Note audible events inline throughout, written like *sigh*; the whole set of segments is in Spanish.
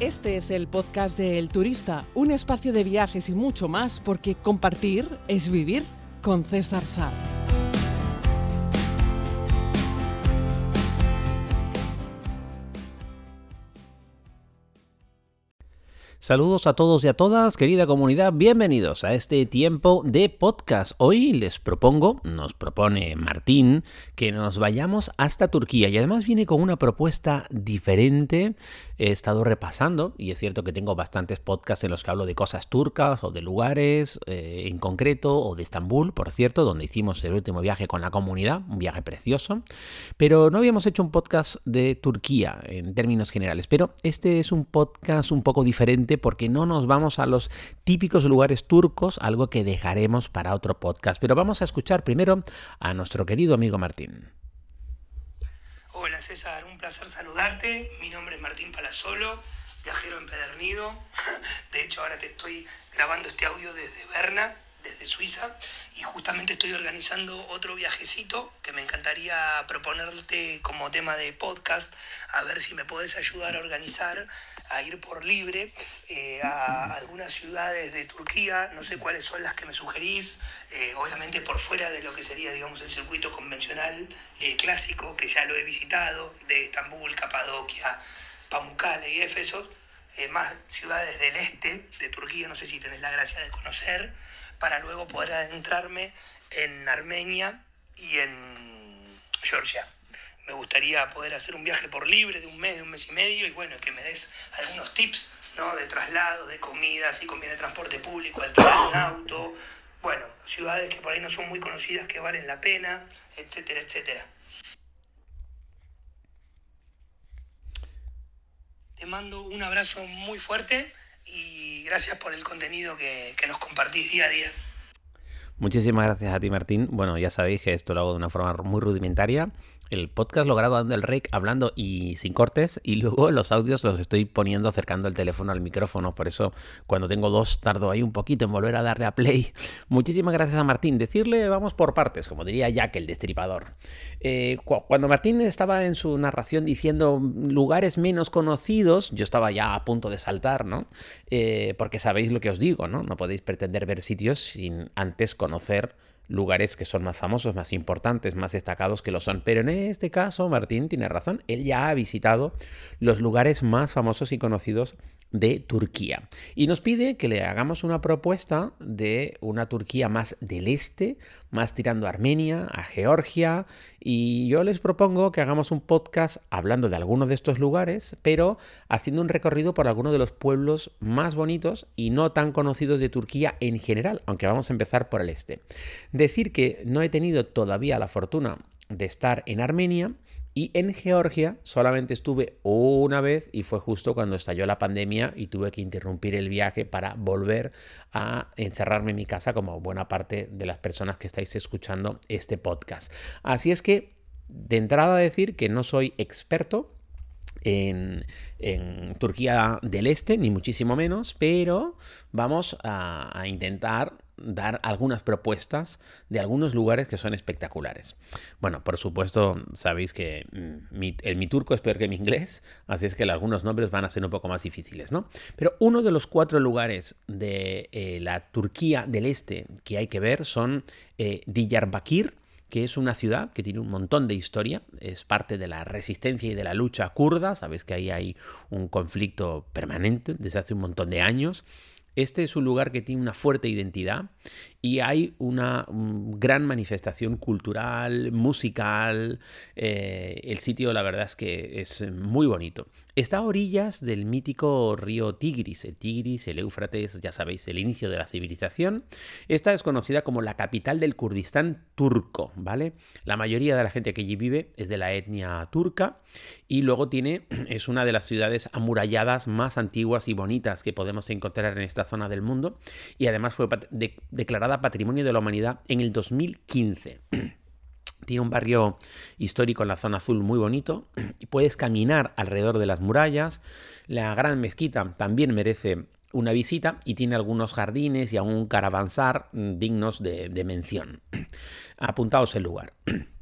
Este es el podcast de El Turista, un espacio de viajes y mucho más, porque compartir es vivir con César Sá. Saludos a todos y a todas, querida comunidad, bienvenidos a este tiempo de podcast. Hoy les propongo, nos propone Martín, que nos vayamos hasta Turquía y además viene con una propuesta diferente. He estado repasando y es cierto que tengo bastantes podcasts en los que hablo de cosas turcas o de lugares eh, en concreto o de Estambul, por cierto, donde hicimos el último viaje con la comunidad, un viaje precioso, pero no habíamos hecho un podcast de Turquía en términos generales, pero este es un podcast un poco diferente porque no nos vamos a los típicos lugares turcos, algo que dejaremos para otro podcast. Pero vamos a escuchar primero a nuestro querido amigo Martín. Hola César, un placer saludarte. Mi nombre es Martín Palazolo, viajero empedernido. *laughs* De hecho, ahora te estoy grabando este audio desde Berna, desde Suiza, y justamente estoy organizando otro viajecito que me encantaría proponerte como tema de podcast, a ver si me puedes ayudar a organizar, a ir por libre eh, a algunas ciudades de Turquía, no sé cuáles son las que me sugerís, eh, obviamente por fuera de lo que sería, digamos, el circuito convencional eh, clásico, que ya lo he visitado, de Estambul, Capadocia, Pamukkale y Éfeso, más ciudades del este de Turquía, no sé si tenés la gracia de conocer, para luego poder adentrarme en Armenia y en Georgia. Me gustaría poder hacer un viaje por libre de un mes, de un mes y medio, y bueno, que me des algunos tips ¿no? de traslado, de comida, si conviene transporte público, alquilar un auto, bueno, ciudades que por ahí no son muy conocidas, que valen la pena, etcétera, etcétera. Te mando un abrazo muy fuerte y gracias por el contenido que, que nos compartís día a día. Muchísimas gracias a ti, Martín. Bueno, ya sabéis que esto lo hago de una forma muy rudimentaria el podcast lo grabo dando el rec hablando y sin cortes y luego *laughs* los audios los estoy poniendo acercando el teléfono al micrófono. Por eso cuando tengo dos tardo ahí un poquito en volver a darle a play. *laughs* Muchísimas gracias a Martín. Decirle vamos por partes, como diría Jack el destripador. Eh, cuando Martín estaba en su narración diciendo lugares menos conocidos, yo estaba ya a punto de saltar, ¿no? Eh, porque sabéis lo que os digo, ¿no? No podéis pretender ver sitios sin antes conocer lugares que son más famosos, más importantes, más destacados que lo son. Pero en este caso, Martín tiene razón, él ya ha visitado los lugares más famosos y conocidos de Turquía. Y nos pide que le hagamos una propuesta de una Turquía más del este, más tirando a Armenia, a Georgia. Y yo les propongo que hagamos un podcast hablando de algunos de estos lugares, pero haciendo un recorrido por algunos de los pueblos más bonitos y no tan conocidos de Turquía en general, aunque vamos a empezar por el este. Decir que no he tenido todavía la fortuna de estar en Armenia y en Georgia solamente estuve una vez y fue justo cuando estalló la pandemia y tuve que interrumpir el viaje para volver a encerrarme en mi casa como buena parte de las personas que estáis escuchando este podcast. Así es que de entrada decir que no soy experto, en, Turquía del Este, ni muchísimo menos, pero vamos a intentar dar algunas propuestas de algunos lugares que son espectaculares. Bueno, por supuesto, sabéis que mm, mi, mi turco es peor que mi inglés, así es que algunos nombres van a ser un poco más difíciles, ¿no? Pero uno de los cuatro lugares de eh, la Turquía del Este que hay que ver son eh, Diyarbakir, que es una ciudad que tiene un montón de historia, es parte de la resistencia y de la lucha kurda, sabéis que ahí hay un conflicto permanente desde hace un montón de años. Este es un lugar que tiene una fuerte identidad y hay una gran manifestación cultural, musical. Eh, el sitio, la verdad es que es muy bonito. Está a orillas del mítico río Tigris, el Tigris, el Éufrates, ya sabéis, el inicio de la civilización. Esta es conocida como la capital del Kurdistán turco, ¿vale? La mayoría de la gente que allí vive es de la etnia turca y luego tiene, *clears throat* es una de las ciudades amuralladas más antiguas y bonitas que podemos encontrar en esta zona del mundo y además fue declarada Patrimonio de la Humanidad en el 2015. *clears throat* Tiene un barrio histórico en la zona azul muy bonito y puedes caminar alrededor de las murallas. La gran mezquita también merece una visita y tiene algunos jardines y aún caravansar dignos de, de mención. *clears throat* Apuntaos el lugar. *clears throat*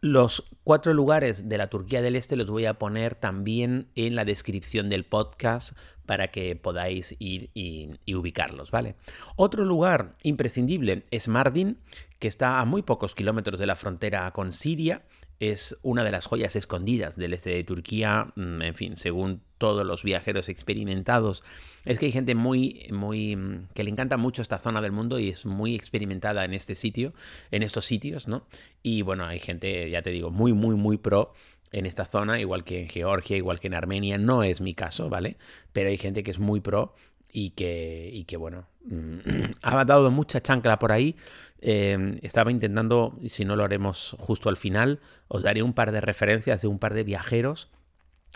Los cuatro lugares de la Turquía del Este los voy a poner también en la descripción del podcast para que podáis ir y, ubicarlos, ¿vale? Otro lugar imprescindible es Mardin, que está a muy pocos kilómetros de la frontera con Siria es una de las joyas escondidas del este de Turquía, mm, en fin, según todos los viajeros experimentados. Es que hay gente muy, muy, mm, que le encanta mucho esta zona del mundo y es muy experimentada en este sitio, en estos sitios, ¿no? Y bueno, hay gente, ya te digo, muy, muy, muy pro en esta zona, igual que en Georgia, igual que en Armenia, no es mi caso, ¿vale? Pero hay gente que es muy pro y que, y que bueno, *clears throat* ha dado mucha chancla por ahí. Em, estaba intentando, si no lo haremos justo al final, os daré un par de referencias de un par de viajeros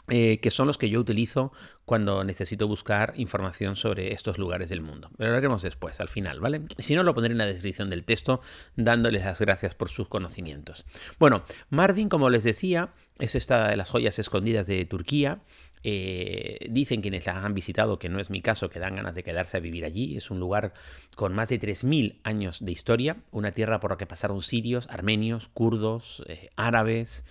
eh, que son los que yo utilizo cuando necesito buscar información sobre estos lugares del mundo. Pero lo haremos después, al final, ¿vale? Si no, lo pondré en la descripción del texto, dándoles las gracias por sus conocimientos. Bueno, Mardin, como les decía, es esta de las joyas escondidas de Turquía. Eh, dicen quienes la han visitado, que no es mi caso, que dan ganas de quedarse a vivir allí. Es un lugar con más de 3.000 años de historia, una tierra por la que pasaron sirios, armenios, kurdos, eh, árabes.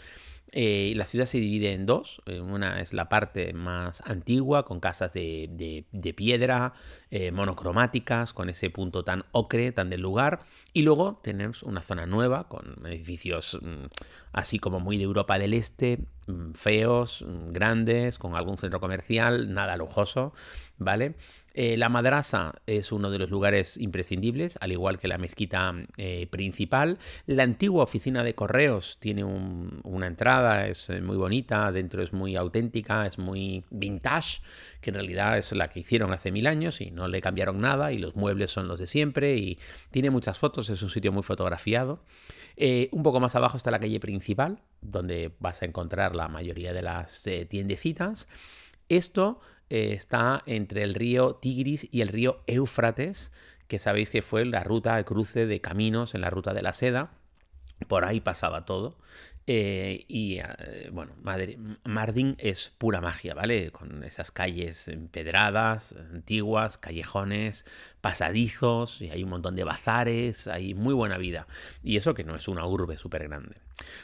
Eh, la ciudad se divide en dos. Una es la parte más antigua, con casas de, piedra, eh, monocromáticas, con ese punto tan ocre, tan del lugar. Y luego tenemos una zona nueva, con edificios mm, así como muy de Europa del Este, feos, mm, grandes, con algún centro comercial, nada lujoso, ¿vale? Eh, la madrasa es uno de los lugares imprescindibles, al igual que la mezquita eh, principal. La antigua oficina de correos tiene una entrada, es eh, muy bonita, dentro es muy auténtica, es muy vintage, que en realidad es la que hicieron hace mil años y no le cambiaron nada y los muebles son los de siempre y tiene muchas fotos, es un sitio muy fotografiado. un poco más abajo está la calle principal, donde vas a encontrar la mayoría de las tiendecitas. Esto eh, está entre el río Tigris y el río Éufrates, que sabéis que fue la ruta de cruce de caminos en la ruta de la seda. Por ahí pasaba todo. Eh, y eh, bueno, Mardin es pura magia, ¿vale? Con esas calles empedradas, antiguas, callejones, pasadizos, y hay un montón de bazares, hay muy buena vida. Y eso que no es una urbe súper grande.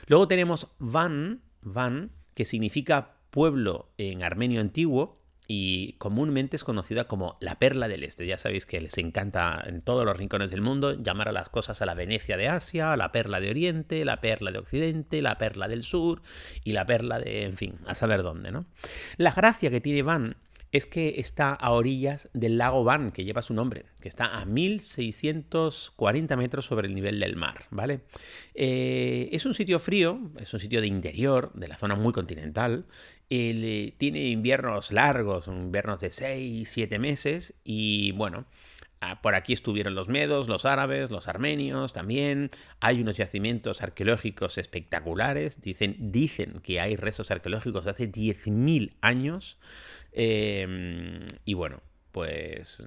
Luego tenemos Van, Van, que significa pueblo en armenio antiguo, y comúnmente es conocida como la perla del este. Ya sabéis que les encanta en todos los rincones del mundo llamar a las cosas a la Venecia de Asia, la perla de Oriente, la perla de Occidente, la perla del Sur y la perla de, en fin, a saber dónde, ¿no? La gracia que tiene Van es que está a orillas del lago Van, que lleva su nombre, que está a 1640 metros sobre el nivel del mar, ¿vale? Eh, es un sitio frío, es un sitio de interior, de la zona muy continental, eh, tiene inviernos largos, inviernos de 6, 7 meses, y bueno, por aquí estuvieron los medos, los árabes, los armenios también. Hay unos yacimientos arqueológicos espectaculares. Dicen, dicen que hay restos arqueológicos de hace 10.000 años. Em, y bueno, pues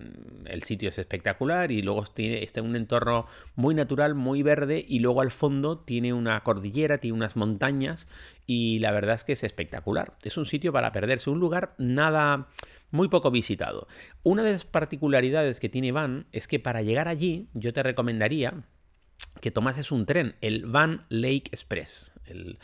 el sitio es espectacular y luego tiene, está en un entorno muy natural, muy verde y luego al fondo tiene una cordillera, tiene unas montañas y la verdad es que es espectacular. Es un sitio para perderse, un lugar nada muy poco visitado. Una de las particularidades que tiene Van es que para llegar allí yo te recomendaría que tomases un tren, el Van Lake Express, el,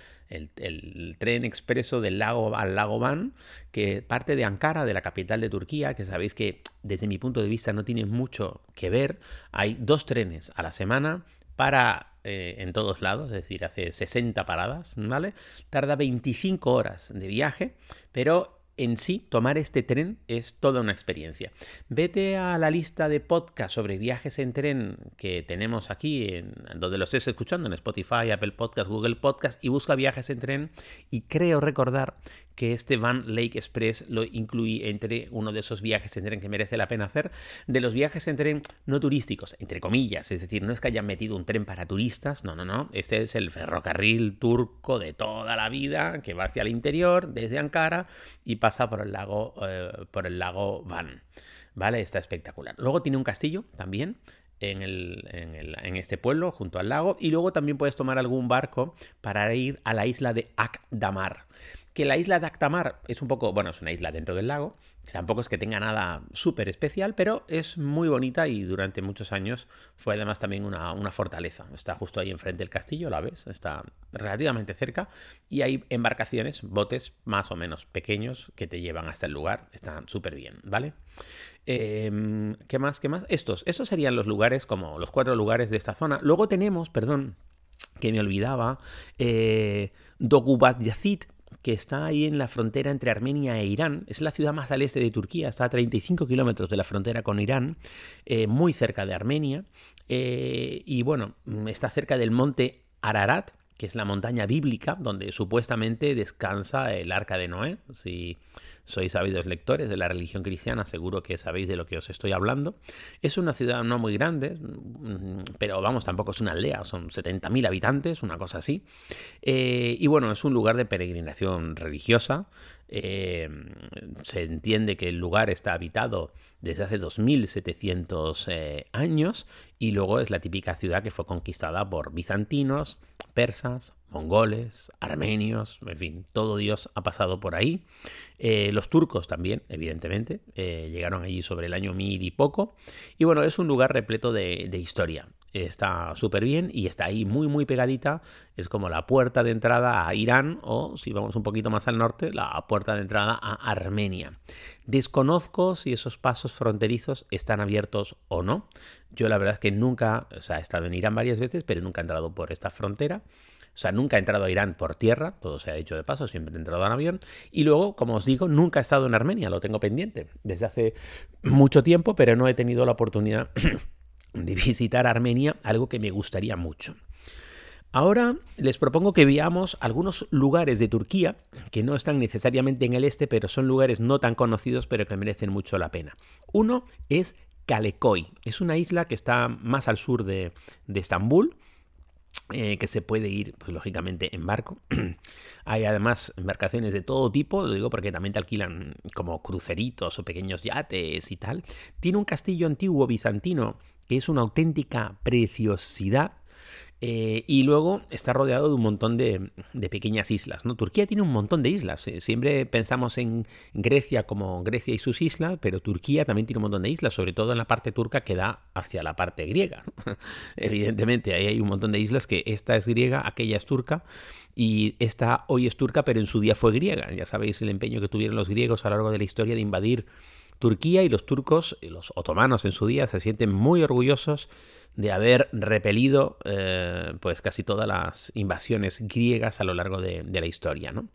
tren expreso del lago al lago Van, que parte de Ankara, de la capital de Turquía, que sabéis que desde mi punto de vista no tiene mucho que ver. Hay dos trenes a la semana para eh, en todos lados, es decir, hace 60 paradas, ¿vale? Tarda 25 horas de viaje, pero en sí, tomar este tren es toda una experiencia. Vete a la lista de podcasts sobre viajes en tren que tenemos aquí, en, donde lo estés escuchando, en Spotify, Apple Podcast, Google Podcast, y busca viajes en tren. Y creo recordar que este Van Lake Express lo incluí entre uno de esos viajes en tren que merece la pena hacer, de los viajes en tren no turísticos, entre comillas, es decir, no es que hayan metido un tren para turistas, no, no, no, este es el ferrocarril turco de toda la vida que va hacia el interior, desde Ankara, y pasa por el lago, eh, por el lago Van. ¿Vale? Está espectacular. Luego tiene un castillo también, en, el, en, el, en, este pueblo, junto al lago, y luego también puedes tomar algún barco para ir a la isla de Akdamar que la isla de Actamar es un poco, bueno, es una isla dentro del lago, tampoco es que tenga nada súper especial, pero es muy bonita y durante muchos años fue además también una, fortaleza. Está justo ahí enfrente del castillo, la ves, está relativamente cerca y hay embarcaciones, botes más o menos pequeños que te llevan hasta el lugar, están súper bien, ¿vale? Em, ¿Qué más? ¿Qué más? Estos, estos serían los lugares, como los cuatro lugares de esta zona. Luego tenemos, perdón, que me olvidaba, eh, que está ahí en la frontera entre Armenia e Irán. Es la ciudad más al este de Turquía, está a 35 kilómetros de la frontera con Irán, eh, muy cerca de Armenia. Eh, y bueno, está cerca del monte Ararat, que es la montaña bíblica donde supuestamente descansa el arca de Noé. Si sois sabidos lectores de la religión cristiana, seguro que sabéis de lo que os estoy hablando. Es una ciudad no muy grande, mm, pero vamos, tampoco es una aldea, son 70.000 habitantes, una cosa así. Eh, y bueno, es un lugar de peregrinación religiosa. Eh, se entiende que el lugar está habitado desde hace 2700 eh, años y luego es la típica ciudad que fue conquistada por bizantinos, persas, mongoles, armenios, en fin, todo Dios ha pasado por ahí. Eh, los turcos también, evidentemente, eh, llegaron allí sobre el año mil y poco. Y bueno, es un lugar repleto de, historia. Está súper bien y está ahí muy, muy pegadita. Es como la puerta de entrada a Irán o, si vamos un poquito más al norte, la puerta de entrada a Armenia. Desconozco si esos pasos fronterizos están abiertos o no. Yo la verdad es que nunca, o sea, he estado en Irán varias veces, pero nunca he entrado por esta frontera. O sea, nunca he entrado a Irán por tierra, todo se ha hecho de paso, siempre he entrado en avión. Y luego, como os digo, nunca he estado en Armenia, lo tengo pendiente desde hace mucho tiempo, pero no he tenido la oportunidad *clears throat* de visitar Armenia, algo que me gustaría mucho. Ahora les propongo que veamos algunos lugares de Turquía que no están necesariamente en el este, pero son lugares no tan conocidos, pero que merecen mucho la pena. Uno es Kalekoy. Es una isla que está más al sur de, de Estambul eh, que se puede ir, pues lógicamente, en barco. *clears throat* Hay además embarcaciones de todo tipo, lo digo porque también te alquilan como cruceritos o pequeños yates y tal. Tiene un castillo antiguo bizantino que es una auténtica preciosidad eh, y luego está rodeado de un montón de, pequeñas islas. ¿no? Turquía tiene un montón de islas. Eh, siempre pensamos en Grecia como Grecia y sus islas, pero Turquía también tiene un montón de islas, sobre todo en la parte turca que da hacia la parte griega. *laughs* Evidentemente, ahí hay un montón de islas que esta es griega, aquella es turca. Y esta hoy es turca, pero en su día fue griega. Ya sabéis el empeño que tuvieron los griegos a lo largo de la historia de invadir Turquía y los turcos, los otomanos en su día, se sienten muy orgullosos de haber repelido eh, pues casi todas las invasiones griegas a lo largo de, la historia. ¿no?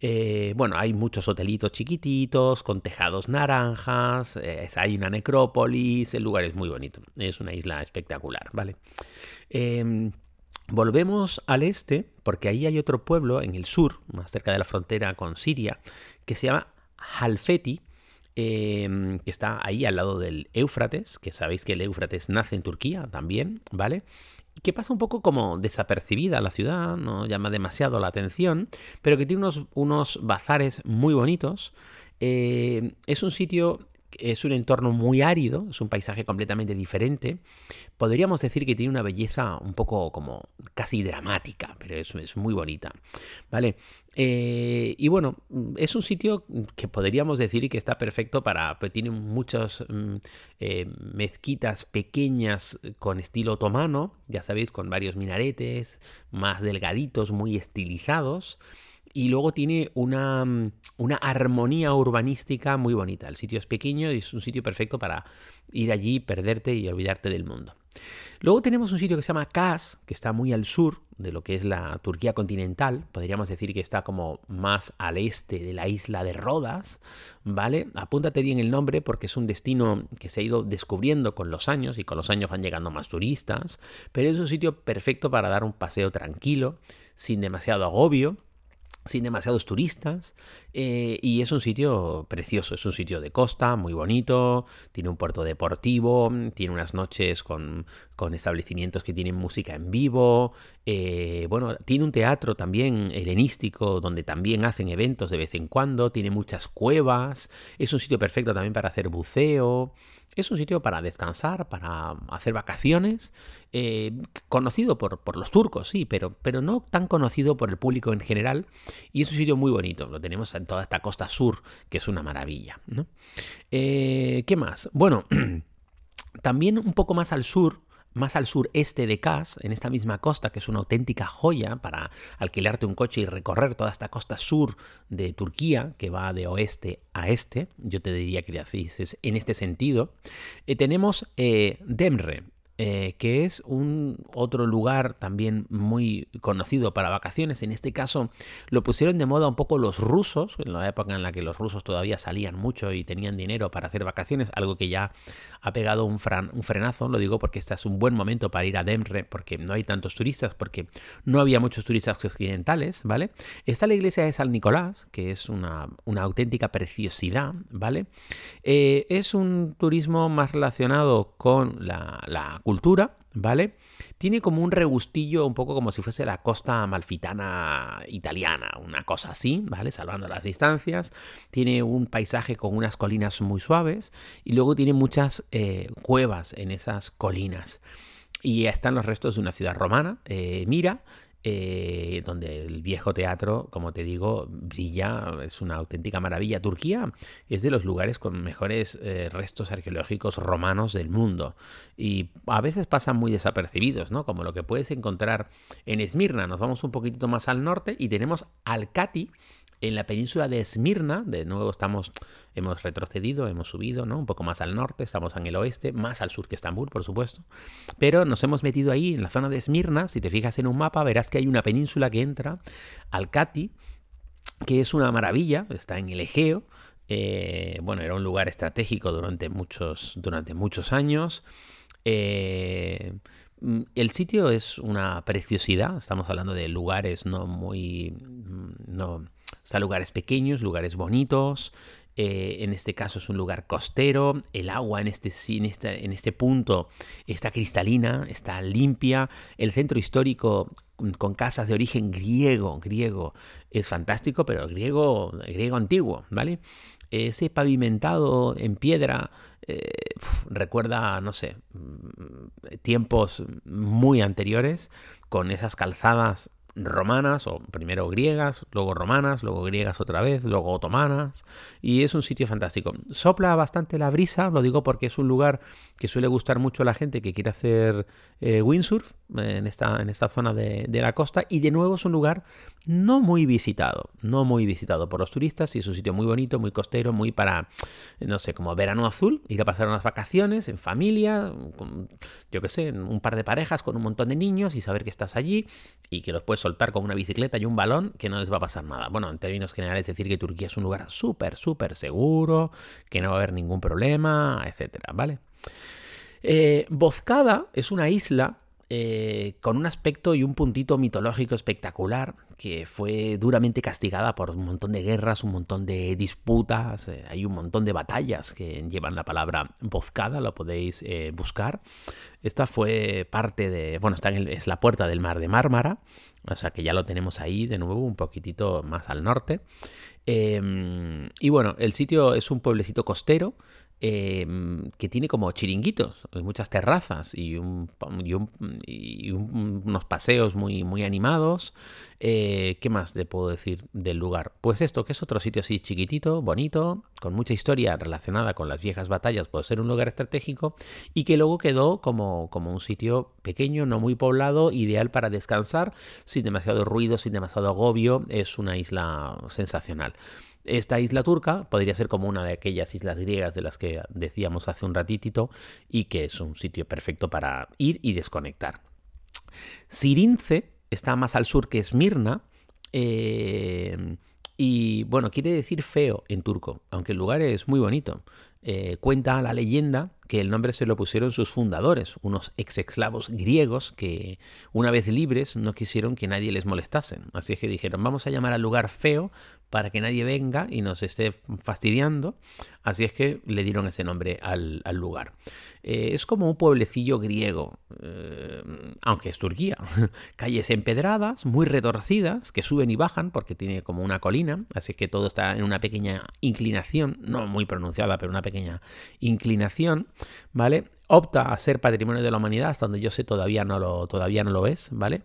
Eh, bueno, hay muchos hotelitos chiquititos con tejados naranjas, hay una necrópolis, el lugar es muy bonito, es una isla espectacular, ¿vale? Em, volvemos al este, porque ahí hay otro pueblo en el sur, más cerca de la frontera con Siria, que se llama Halfeti, Em, que está ahí al lado del Éufrates, que sabéis que el Éufrates nace en Turquía también, ¿vale? Que pasa un poco como desapercibida la ciudad, no llama demasiado la atención, pero que tiene unos, unos bazares muy bonitos. Eh, es un sitio es un entorno muy árido, es un paisaje completamente diferente. Podríamos decir que tiene una belleza un poco como casi dramática, pero es, es muy bonita. ¿Vale? Eh, y bueno, es un sitio que podríamos decir que está perfecto para. Pues tiene muchas mm, eh, mezquitas pequeñas con estilo otomano, ya sabéis, con varios minaretes, más delgaditos, muy estilizados y luego tiene una, mm, una, armonía urbanística muy bonita. El sitio es pequeño y es un sitio perfecto para ir allí, perderte y olvidarte del mundo. Luego tenemos un sitio que se llama Kaz, que está muy al sur de lo que es la Turquía continental. Podríamos decir que está como más al este de la isla de Rodas, ¿vale? Apúntate bien el nombre porque es un destino que se ha ido descubriendo con los años y con los años van llegando más turistas, pero es un sitio perfecto para dar un paseo tranquilo, sin demasiado agobio sin demasiados turistas eh, y es un sitio precioso, es un sitio de costa, muy bonito, tiene un puerto deportivo, tiene unas noches con, establecimientos que tienen música en vivo, eh, bueno, tiene un teatro también helenístico donde también hacen eventos de vez en cuando, tiene muchas cuevas, es un sitio perfecto también para hacer buceo, es un sitio para descansar, para hacer vacaciones, eh, conocido por, por, los turcos, sí, pero, pero no tan conocido por el público en general, Y es un sitio muy bonito, lo tenemos en toda esta costa sur, que es una maravilla. ¿no? Eh, ¿Qué más? Bueno, *clears throat* también un poco más al sur más al sureste de Kaz, en esta misma costa, que es una auténtica joya para alquilarte un coche y recorrer toda esta costa sur de Turquía, que va de oeste a este, yo te diría que haces en este sentido, eh, tenemos eh, Demre, eh, que es un otro lugar también muy conocido para vacaciones. En este caso lo pusieron de moda un poco los rusos, en la época en la que los rusos todavía salían mucho y tenían dinero para hacer vacaciones, algo que ya ha pegado un, frenazo, lo digo porque este es un buen momento para ir a Demre, porque no hay tantos turistas, porque no había muchos turistas occidentales, ¿vale? Está la iglesia de San Nicolás, que es una, auténtica preciosidad, ¿vale? Eh, es un turismo más relacionado con la cultura, ¿vale? Tiene como un regustillo un poco como si fuese la costa malfitana italiana, una cosa así, ¿vale? Salvando las distancias. Tiene un paisaje con unas colinas muy suaves y luego tiene muchas eh, cuevas en esas colinas. Y están los restos de una ciudad romana, eh, Mira, eh, donde el viejo teatro, como te digo, brilla, es una auténtica maravilla. Turquía es de los lugares con mejores eh, restos arqueológicos romanos del mundo y a veces pasan muy desapercibidos, ¿no? Como lo que puedes encontrar en Esmirna. Nos vamos un poquitito más al norte y tenemos Alcati, en la península de Esmirna, de nuevo estamos, hemos retrocedido, hemos subido, ¿no? Un poco más al norte, estamos en el oeste, más al sur que Estambul, por supuesto. Pero nos hemos metido ahí en la zona de Esmirna. Si te fijas en un mapa, verás que hay una península que entra al Cati, que es una maravilla, está en el Egeo. Eh, bueno, era un lugar estratégico durante muchos, durante muchos años. Eh, el sitio es una preciosidad, estamos hablando de lugares no muy, no, o sea, lugares pequeños, lugares bonitos. Eh, en este caso es un lugar costero. El agua en este, en, este, en este punto está cristalina, está limpia. El centro histórico con casas de origen griego, griego, es fantástico, pero griego, griego antiguo, ¿vale? Ese pavimentado en piedra eh, recuerda, no sé, mm, tiempos muy anteriores, con esas calzadas romanas, o primero griegas, luego romanas, luego griegas otra vez, luego otomanas, y es un sitio fantástico. Sopla bastante la brisa, lo digo porque es un lugar que suele gustar mucho a la gente que quiere hacer eh, windsurf eh, en, esta, en esta zona de, de, la costa, y de nuevo es un lugar no muy visitado, no muy visitado por los turistas, y es un sitio muy bonito, muy costero, muy para, no sé, como verano azul, ir a pasar unas vacaciones en familia, con, yo qué sé, un par de parejas con un montón de niños y saber que estás allí y que los puedes soltar con una bicicleta y un balón que no les va a pasar nada. Bueno, en términos generales decir que Turquía es un lugar súper, súper seguro, que no va a haber ningún problema, etcétera, ¿vale? Eh, es una isla eh, con un aspecto y un puntito mitológico espectacular, que fue duramente castigada por un montón de guerras, un montón de disputas, eh, hay un montón de batallas que llevan la palabra bozcada, lo podéis eh, buscar. Esta fue parte de, bueno, está en es la puerta del mar de Mármara, o sea que ya lo tenemos ahí de nuevo, un poquitito más al norte. Em, y bueno, el sitio es un pueblecito costero Em, que tiene como chiringuitos, muchas terrazas y, unos paseos muy, muy animados. Eh, ¿Qué más te puedo decir del lugar? Pues esto, que es otro sitio así chiquitito, bonito, con mucha historia relacionada con las viejas batallas, puede ser un lugar estratégico y que luego quedó como, como un sitio pequeño, no muy poblado, ideal para descansar, sin demasiado ruido, sin demasiado agobio. Es una isla sensacional. Esta isla turca podría ser como una de aquellas islas griegas de las que decíamos hace un ratitito y que es un sitio perfecto para ir y desconectar. Sirince está más al sur que Esmirna. Eh, y bueno, quiere decir feo en turco, aunque el lugar es muy bonito. Eh, cuenta la leyenda que el nombre se lo pusieron sus fundadores, unos ex-esclavos griegos que una vez libres no quisieron que nadie les molestase. Así es que dijeron, vamos a llamar al lugar feo para que nadie venga y nos esté fastidiando. Así es que le dieron ese nombre al, lugar. Eh, es como un pueblecillo griego, eh, aunque es Turquía. *laughs* Calles empedradas, muy retorcidas, que suben y bajan porque tiene como una colina, así que todo está en una pequeña inclinación, no muy pronunciada, pero una pequeña inclinación, ¿vale? opta a ser patrimonio de la humanidad, hasta donde yo sé todavía no lo, todavía no lo es, ¿vale?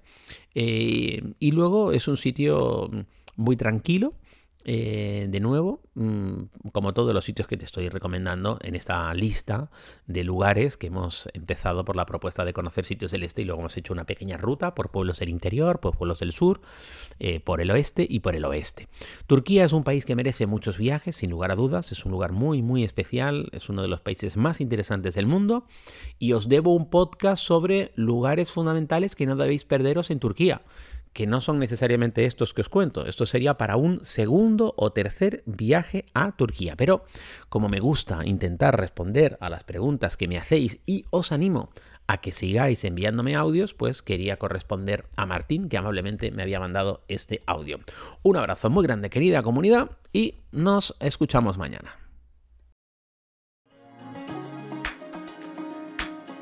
Eh, y luego es un sitio muy tranquilo eh, de nuevo, mm, como todos los sitios que te estoy recomendando en esta lista de lugares que hemos empezado por la propuesta de conocer sitios del este y luego hemos hecho una pequeña ruta por pueblos del interior, por pueblos del sur, eh, por el oeste y por el oeste. Turquía es un país que merece muchos viajes, sin lugar a dudas, es un lugar muy, muy especial, es uno de los países más interesantes del mundo. Y os debo un podcast sobre lugares fundamentales que no debéis perderos en Turquía que no son necesariamente estos que os cuento. Esto sería para un segundo o tercer viaje a Turquía. Pero como me gusta intentar responder a las preguntas que me hacéis y os animo a que sigáis enviándome audios, pues quería corresponder a Martín, que amablemente me había mandado este audio. Un abrazo muy grande, querida comunidad, y nos escuchamos mañana.